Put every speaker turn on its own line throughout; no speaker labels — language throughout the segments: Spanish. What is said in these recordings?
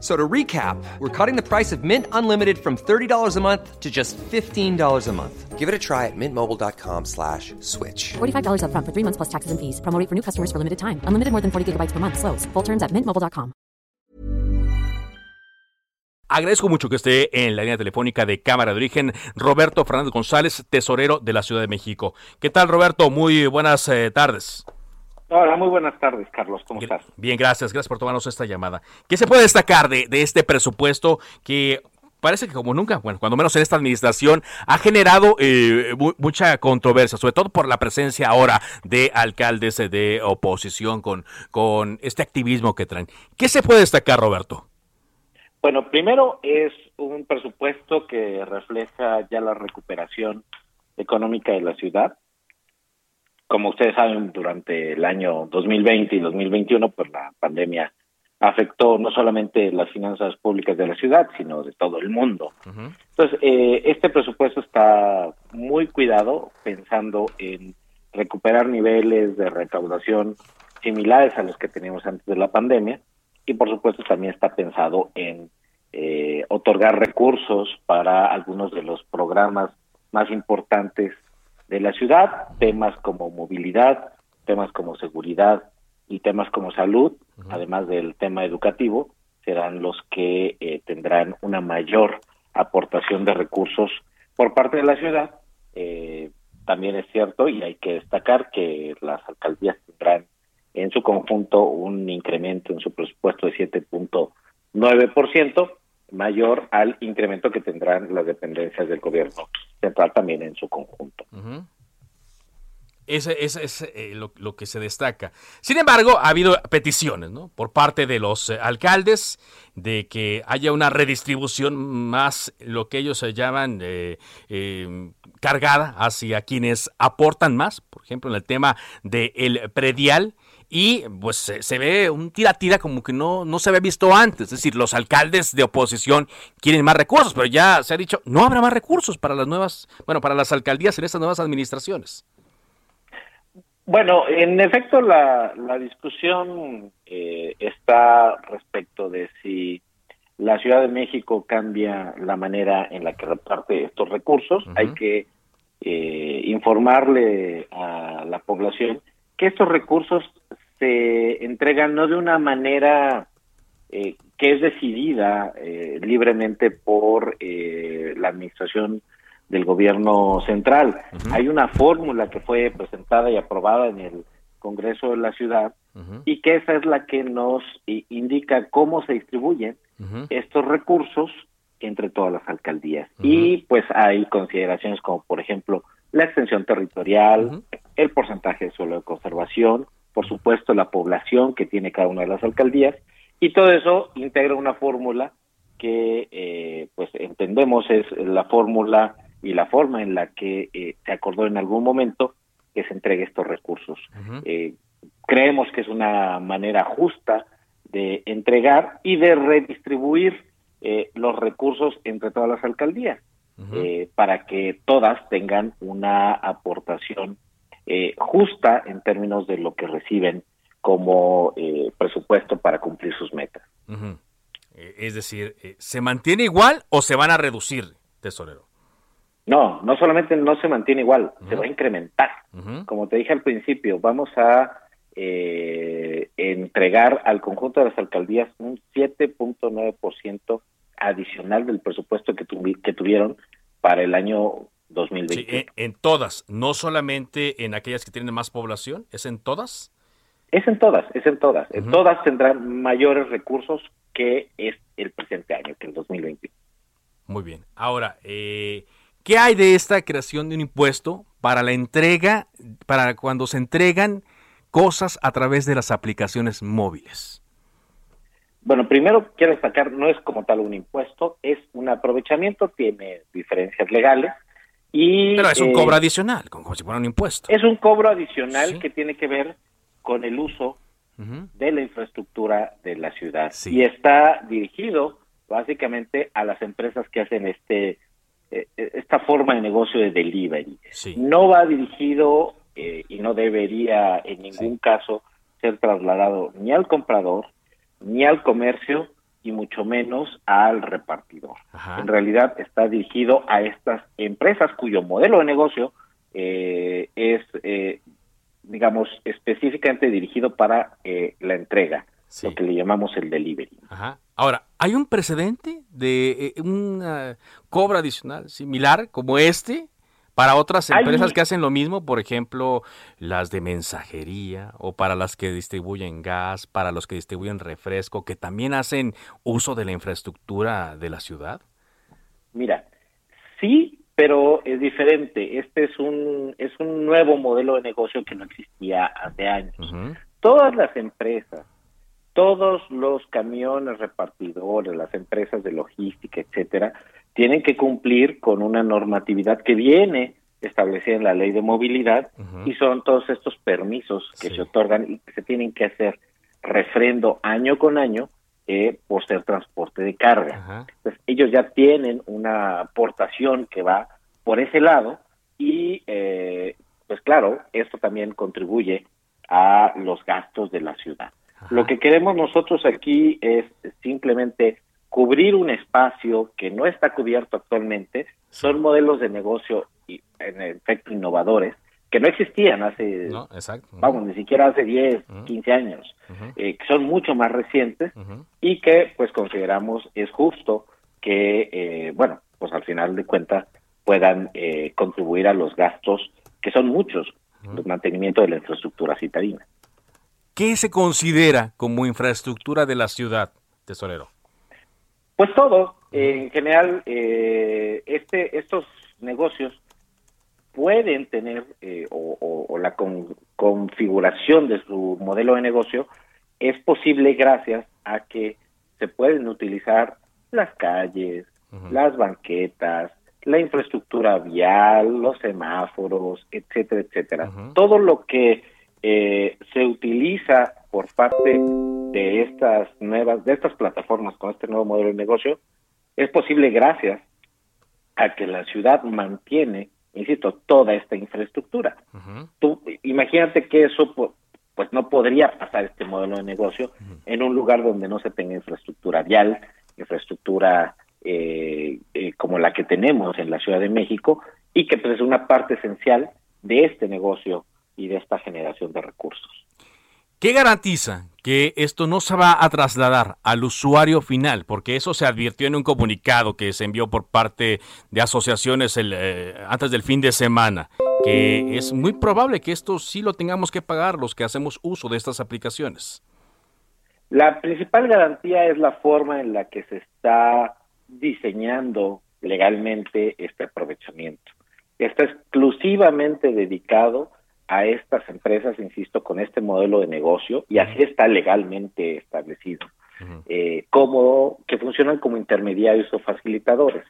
So to recap, we're cutting the price of Mint Unlimited from $30 a month to just $15 a month. Give it a try at mintmobile.com slash switch.
$45 upfront for three months plus taxes and fees. Promo for new customers for limited time. Unlimited more than 40 gigabytes per month. Slows. Full terms at mintmobile.com.
Agradezco mucho que esté en la línea telefónica de Cámara de Origen Roberto Fernández González, tesorero de la Ciudad de México. ¿Qué tal, Roberto? Muy buenas eh, tardes.
Hola, muy buenas tardes, Carlos. ¿Cómo estás?
Bien, gracias. Gracias por tomarnos esta llamada. ¿Qué se puede destacar de, de este presupuesto que parece que como nunca, bueno, cuando menos en esta administración, ha generado eh, mu- mucha controversia, sobre todo por la presencia ahora de alcaldes eh, de oposición con, con este activismo que traen? ¿Qué se puede destacar, Roberto?
Bueno, primero es un presupuesto que refleja ya la recuperación económica de la ciudad. Como ustedes saben, durante el año 2020 y 2021, pues la pandemia afectó no solamente las finanzas públicas de la ciudad, sino de todo el mundo. Entonces, eh, este presupuesto está muy cuidado, pensando en recuperar niveles de recaudación similares a los que teníamos antes de la pandemia y, por supuesto, también está pensado en eh, otorgar recursos para algunos de los programas más importantes de la ciudad, temas como movilidad, temas como seguridad y temas como salud, además del tema educativo, serán los que eh, tendrán una mayor aportación de recursos por parte de la ciudad. Eh, también es cierto y hay que destacar que las alcaldías tendrán en su conjunto un incremento en su presupuesto de 7.9%, mayor al incremento que tendrán las dependencias del gobierno central también en su conjunto.
Ese, ese es eh, lo, que se destaca. Sin embargo, ha habido peticiones ¿no? por parte de los eh, alcaldes de que haya una redistribución más, lo que ellos se llaman eh, eh, cargada hacia quienes aportan más, por ejemplo, en el tema del predial. Y pues se, se ve un tira-tira como que no, no se había visto antes. Es decir, los alcaldes de oposición quieren más recursos, pero ya se ha dicho, no habrá más recursos para las nuevas, bueno, para las alcaldías en estas nuevas administraciones.
Bueno, en efecto, la, la discusión eh, está respecto de si la Ciudad de México cambia la manera en la que reparte estos recursos. Hay que eh, informarle a la población que estos recursos se entregan no de una manera eh, que es decidida eh, libremente por eh, la administración del gobierno central. Hay una fórmula que fue presentada y aprobada en el Congreso de la ciudad y que esa es la que nos i- indica cómo se distribuyen estos recursos entre todas las alcaldías. Y pues hay consideraciones como, por ejemplo, la extensión territorial, el porcentaje de suelo de conservación, por supuesto la población que tiene cada una de las alcaldías, y todo eso integra una fórmula que eh, pues entendemos es la fórmula y la forma en la que eh, se acordó en algún momento que se entregue estos recursos. Eh, creemos que es una manera justa de entregar y de redistribuir eh, los recursos entre todas las alcaldías eh, para que todas tengan una aportación eh, justa en términos de lo que reciben como eh, presupuesto para cumplir sus metas.
Eh, Es decir, eh, ¿se mantiene igual o se van a reducir, tesorero?
No, no solamente no se mantiene igual, se va a incrementar. Como te dije al principio, vamos a eh, entregar al conjunto de las alcaldías un 7.9% adicional del presupuesto que, tuvi- que tuvieron para el año 2020.
Sí, en, todas, no solamente en aquellas que tienen más población, ¿es en todas?
Es en todas, es en todas. En todas tendrán mayores recursos que es el presente año, que el 2020.
Muy bien. Ahora, eh, ¿qué hay de esta creación de un impuesto para la entrega, para cuando se entregan cosas a través de las aplicaciones móviles?
Bueno, primero quiero destacar, no es como tal un impuesto, es un aprovechamiento, tiene diferencias legales y...
Pero es un cobro eh, adicional, como si fuera un impuesto.
Es un cobro adicional que tiene que ver con el uso de la infraestructura de la ciudad. Y está dirigido básicamente a las empresas que hacen este eh, esta forma de negocio de delivery. No va dirigido eh, y no debería en ningún caso ser trasladado ni al comprador, ni al comercio, y mucho menos al repartidor. En realidad está dirigido a estas empresas cuyo modelo de negocio eh, es, eh, digamos, específicamente dirigido para eh, la entrega, lo que le llamamos el delivery.
Ahora, ¿hay un precedente de un cobro adicional similar como este para otras empresas que hacen lo mismo, por ejemplo, las de mensajería o para las que distribuyen gas, para los que distribuyen refresco, que también hacen uso de la infraestructura de la ciudad?
Mira, sí, pero es diferente. Este es un es un nuevo modelo de negocio que no existía hace años. Todas las empresas, todos los camiones repartidores, las empresas de logística, etcétera, tienen que cumplir con una normatividad que viene establecida en la ley de movilidad y son todos estos permisos que se otorgan y que se tienen que hacer refrendo año con año eh, por ser transporte de carga. Entonces, ellos ya tienen una aportación que va por ese lado y, eh, pues claro, esto también contribuye a los gastos de la ciudad. Lo que queremos nosotros aquí es simplemente cubrir un espacio que no está cubierto actualmente, son modelos de negocio en efecto innovadores que no existían hace, vamos, ni siquiera hace 10, 15 años, eh, que son mucho más recientes y que pues consideramos es justo que, eh, bueno, pues al final de cuentas puedan eh, contribuir a los gastos, que son muchos, el mantenimiento de la infraestructura citadina.
¿Qué se considera como infraestructura de la ciudad, tesorero?
Pues todo, en general, eh, este, estos negocios pueden tener eh, o, la configuración de su modelo de negocio es posible gracias a que se pueden utilizar las calles, las banquetas, la infraestructura vial, los semáforos, etcétera, etcétera. Todo lo que eh, se utiliza por parte de estas nuevas, de estas plataformas con este nuevo modelo de negocio, es posible gracias a que la ciudad mantiene, insisto, toda esta infraestructura. Tú imagínate que eso pues no podría pasar este modelo de negocio en un lugar donde no se tenga infraestructura vial, infraestructura eh, eh, como la que tenemos en la Ciudad de México y que pues es una parte esencial de este negocio y de esta generación de recursos.
¿Qué garantiza que esto no se va a trasladar al usuario final? Porque eso se advirtió en un comunicado que se envió por parte de asociaciones eh, antes del fin de semana, que es muy probable que esto sí lo tengamos que pagar los que hacemos uso de estas aplicaciones.
La principal garantía es la forma en la que se está diseñando legalmente este aprovechamiento. Está exclusivamente dedicado a estas empresas, insisto, con este modelo de negocio, y así está legalmente establecido, eh, como que funcionan como intermediarios o facilitadores.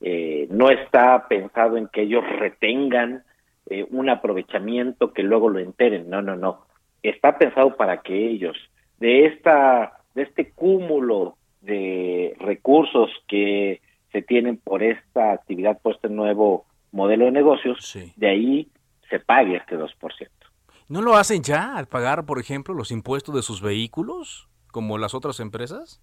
Eh, no está pensado en que ellos retengan eh, un aprovechamiento que luego lo enteren, no, no, no. Está pensado para que ellos, de esta, de este cúmulo de recursos que se tienen por esta actividad, por este nuevo modelo de negocios, de ahí se pague este 2%.
¿No lo hacen ya al pagar, por ejemplo, los impuestos de sus vehículos, como las otras empresas?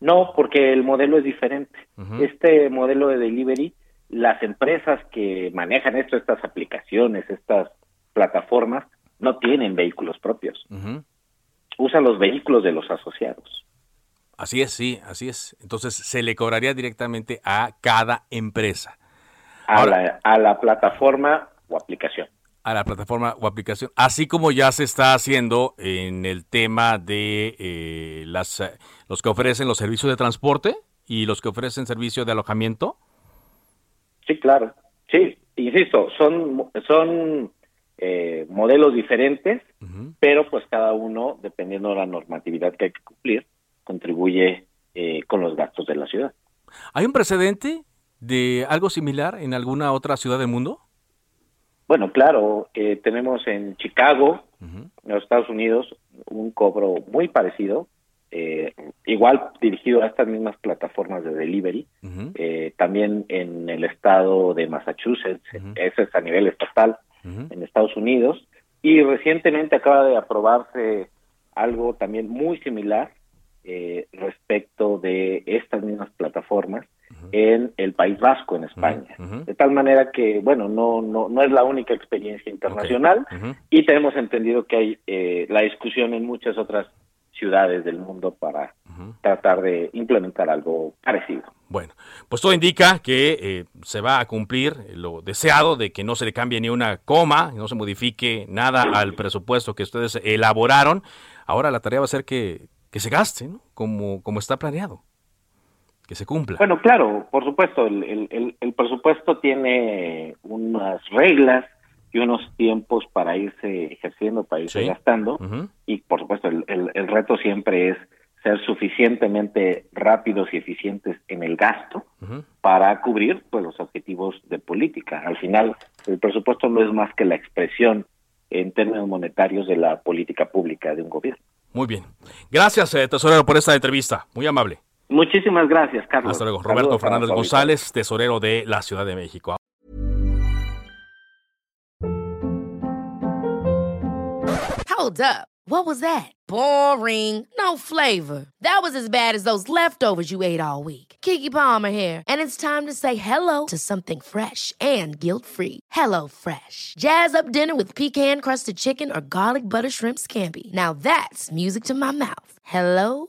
No, porque el modelo es diferente. Este modelo de delivery, las empresas que manejan esto, estas aplicaciones, estas plataformas, no tienen vehículos propios. Usan los vehículos de los asociados.
Así es, sí, así es. Entonces se le cobraría directamente a cada empresa.
a, la, a la plataforma o aplicación.
A la plataforma o aplicación, así como ya se está haciendo en el tema de eh, las, los que ofrecen los servicios de transporte y los que ofrecen servicio de alojamiento.
Sí, claro. Sí, insisto, son, son eh, modelos diferentes, pero pues cada uno, dependiendo de la normatividad que hay que cumplir, contribuye eh, con los gastos de la ciudad.
¿Hay un precedente de algo similar en alguna otra ciudad del mundo?
Bueno, claro, eh, tenemos en Chicago, en los Estados Unidos, un cobro muy parecido, eh, igual dirigido a estas mismas plataformas de delivery, eh, también en el estado de Massachusetts, ese es a nivel estatal, en Estados Unidos, y recientemente acaba de aprobarse algo también muy similar eh, respecto de estas mismas plataformas en el País Vasco, en España. De tal manera que, bueno, no, no, no es la única experiencia internacional y tenemos entendido que hay eh, la discusión en muchas otras ciudades del mundo para tratar de implementar algo parecido.
Bueno, pues todo indica que eh, se va a cumplir lo deseado de que no se le cambie ni una coma, no se modifique nada al presupuesto que ustedes elaboraron. Ahora la tarea va a ser que, que se gaste, ¿no? Como, como está planeado, que se cumpla.
Bueno, claro, por supuesto, el, el, el presupuesto tiene unas reglas y unos tiempos para irse ejerciendo, para irse gastando, y por supuesto el, el, reto siempre es ser suficientemente rápidos y eficientes en el gasto para cubrir pues los objetivos de política. Al final, el presupuesto no es más que la expresión en términos monetarios de la política pública de un gobierno.
Muy bien. Gracias, eh, tesorero, por esta entrevista. Muy amable.
Muchísimas gracias, Carlos.
Hasta luego. Roberto Fernández González, tesorero de la Ciudad de México.
Hold up. What was that? Boring. No flavor. That was as bad as those leftovers you ate all week. Kiki Palmer here, and it's time to say hello to something fresh and guilt-free. Hello Fresh. Jazz up dinner with pecan-crusted chicken or garlic butter shrimp scampi. Now that's music to my mouth. Hello